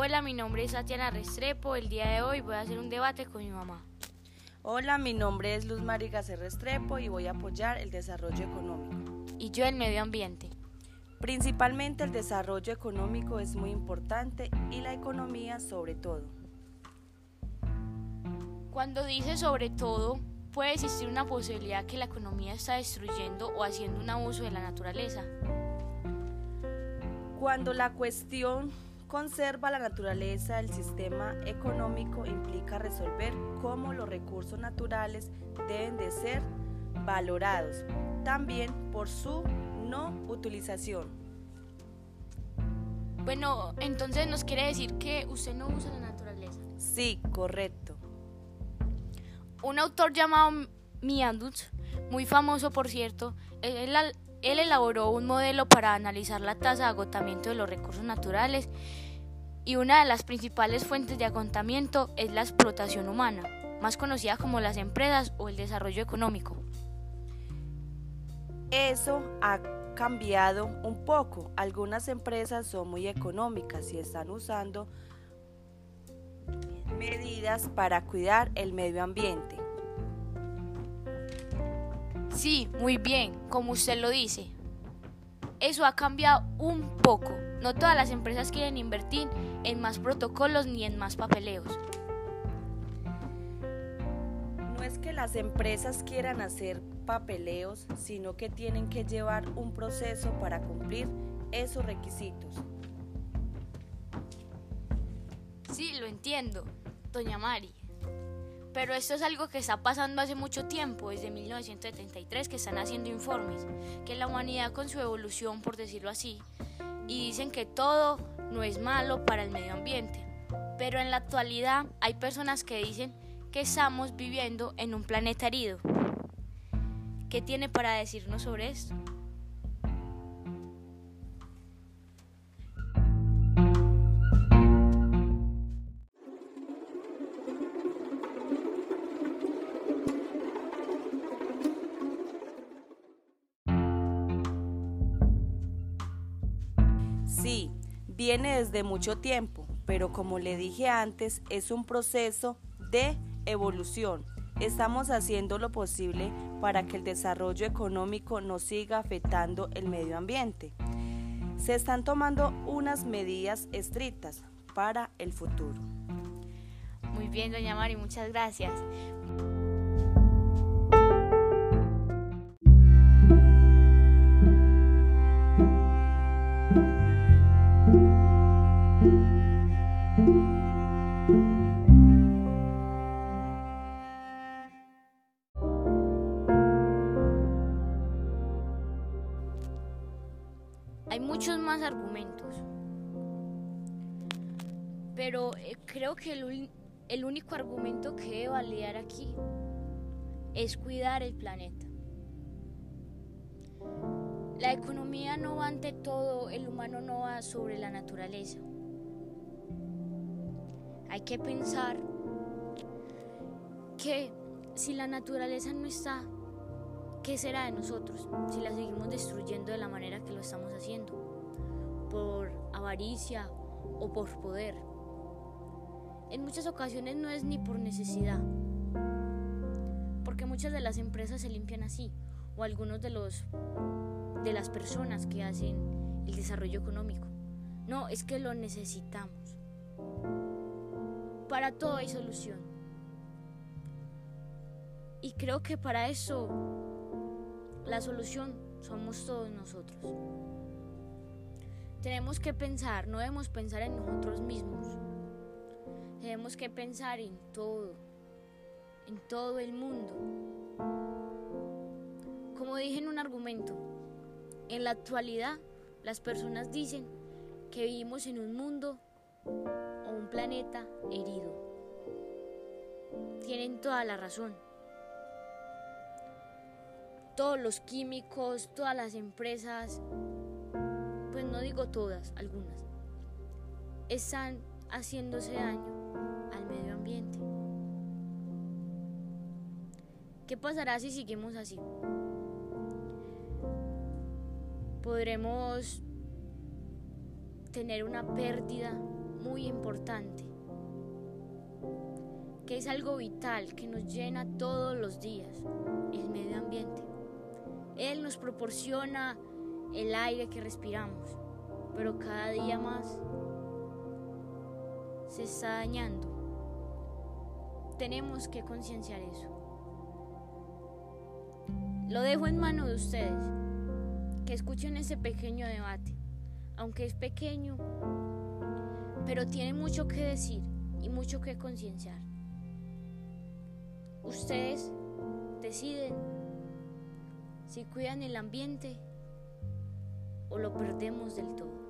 Hola, mi nombre es Tatiana Restrepo. El día de hoy voy a hacer un debate con mi mamá. Hola, mi nombre es Luz Mariga Restrepo y voy a apoyar el desarrollo económico. Y yo el medio ambiente. Principalmente el desarrollo económico es muy importante y la economía sobre todo. Cuando dice sobre todo, puede existir una posibilidad que la economía está destruyendo o haciendo un abuso de la naturaleza. Cuando la cuestión conserva la naturaleza del sistema económico implica resolver cómo los recursos naturales deben de ser valorados, también por su no utilización. Bueno, entonces nos quiere decir que usted no usa la naturaleza. Sí, correcto. Un autor llamado Miandus, muy famoso por cierto, él, él elaboró un modelo para analizar la tasa de agotamiento de los recursos naturales y una de las principales fuentes de agotamiento es la explotación humana, más conocida como las empresas o el desarrollo económico. Eso ha cambiado un poco. Algunas empresas son muy económicas y están usando medidas para cuidar el medio ambiente. Sí, muy bien, como usted lo dice. Eso ha cambiado un poco. No todas las empresas quieren invertir en más protocolos ni en más papeleos. No es que las empresas quieran hacer papeleos, sino que tienen que llevar un proceso para cumplir esos requisitos. Sí, lo entiendo, doña Mari. Pero esto es algo que está pasando hace mucho tiempo, desde 1973, que están haciendo informes, que la humanidad con su evolución, por decirlo así, y dicen que todo no es malo para el medio ambiente. Pero en la actualidad hay personas que dicen que estamos viviendo en un planeta herido. ¿Qué tiene para decirnos sobre esto? Viene desde mucho tiempo, pero como le dije antes, es un proceso de evolución. Estamos haciendo lo posible para que el desarrollo económico no siga afectando el medio ambiente. Se están tomando unas medidas estrictas para el futuro. Muy bien, doña Mari, muchas gracias. Hay muchos más argumentos, pero eh, creo que el, único argumento que debe validar aquí es cuidar el planeta. La economía no va ante todo, el humano no va sobre la naturaleza. Hay que pensar que si la naturaleza no está, ¿qué será de nosotros si la seguimos destruyendo de la manera que lo estamos haciendo? Por avaricia o por poder. En muchas ocasiones no es ni por necesidad, porque muchas de las empresas se limpian así, o algunos de los de las personas que hacen el desarrollo económico. No, es que lo necesitamos. Para todo hay solución. Y creo que para eso la solución somos todos nosotros. Tenemos que pensar, no debemos pensar en nosotros mismos. Tenemos que pensar en todo, en todo el mundo. Como dije en un argumento, en la actualidad las personas dicen que vivimos en un mundo o un planeta herido. Tienen toda la razón. Todos los químicos, todas las empresas, pues no digo todas, algunas, están haciéndose daño al medio ambiente. ¿Qué pasará si seguimos así? Podremos tener una pérdida muy importante, que es algo vital que nos llena todos los días, el medio ambiente. Él nos proporciona el aire que respiramos, pero cada día más se está dañando. Tenemos que concienciar eso. Lo dejo en manos de ustedes, que escuchen ese pequeño debate, aunque es pequeño, pero tiene mucho que decir y mucho que concienciar. Ustedes deciden si cuidan el ambiente o lo perdemos del todo.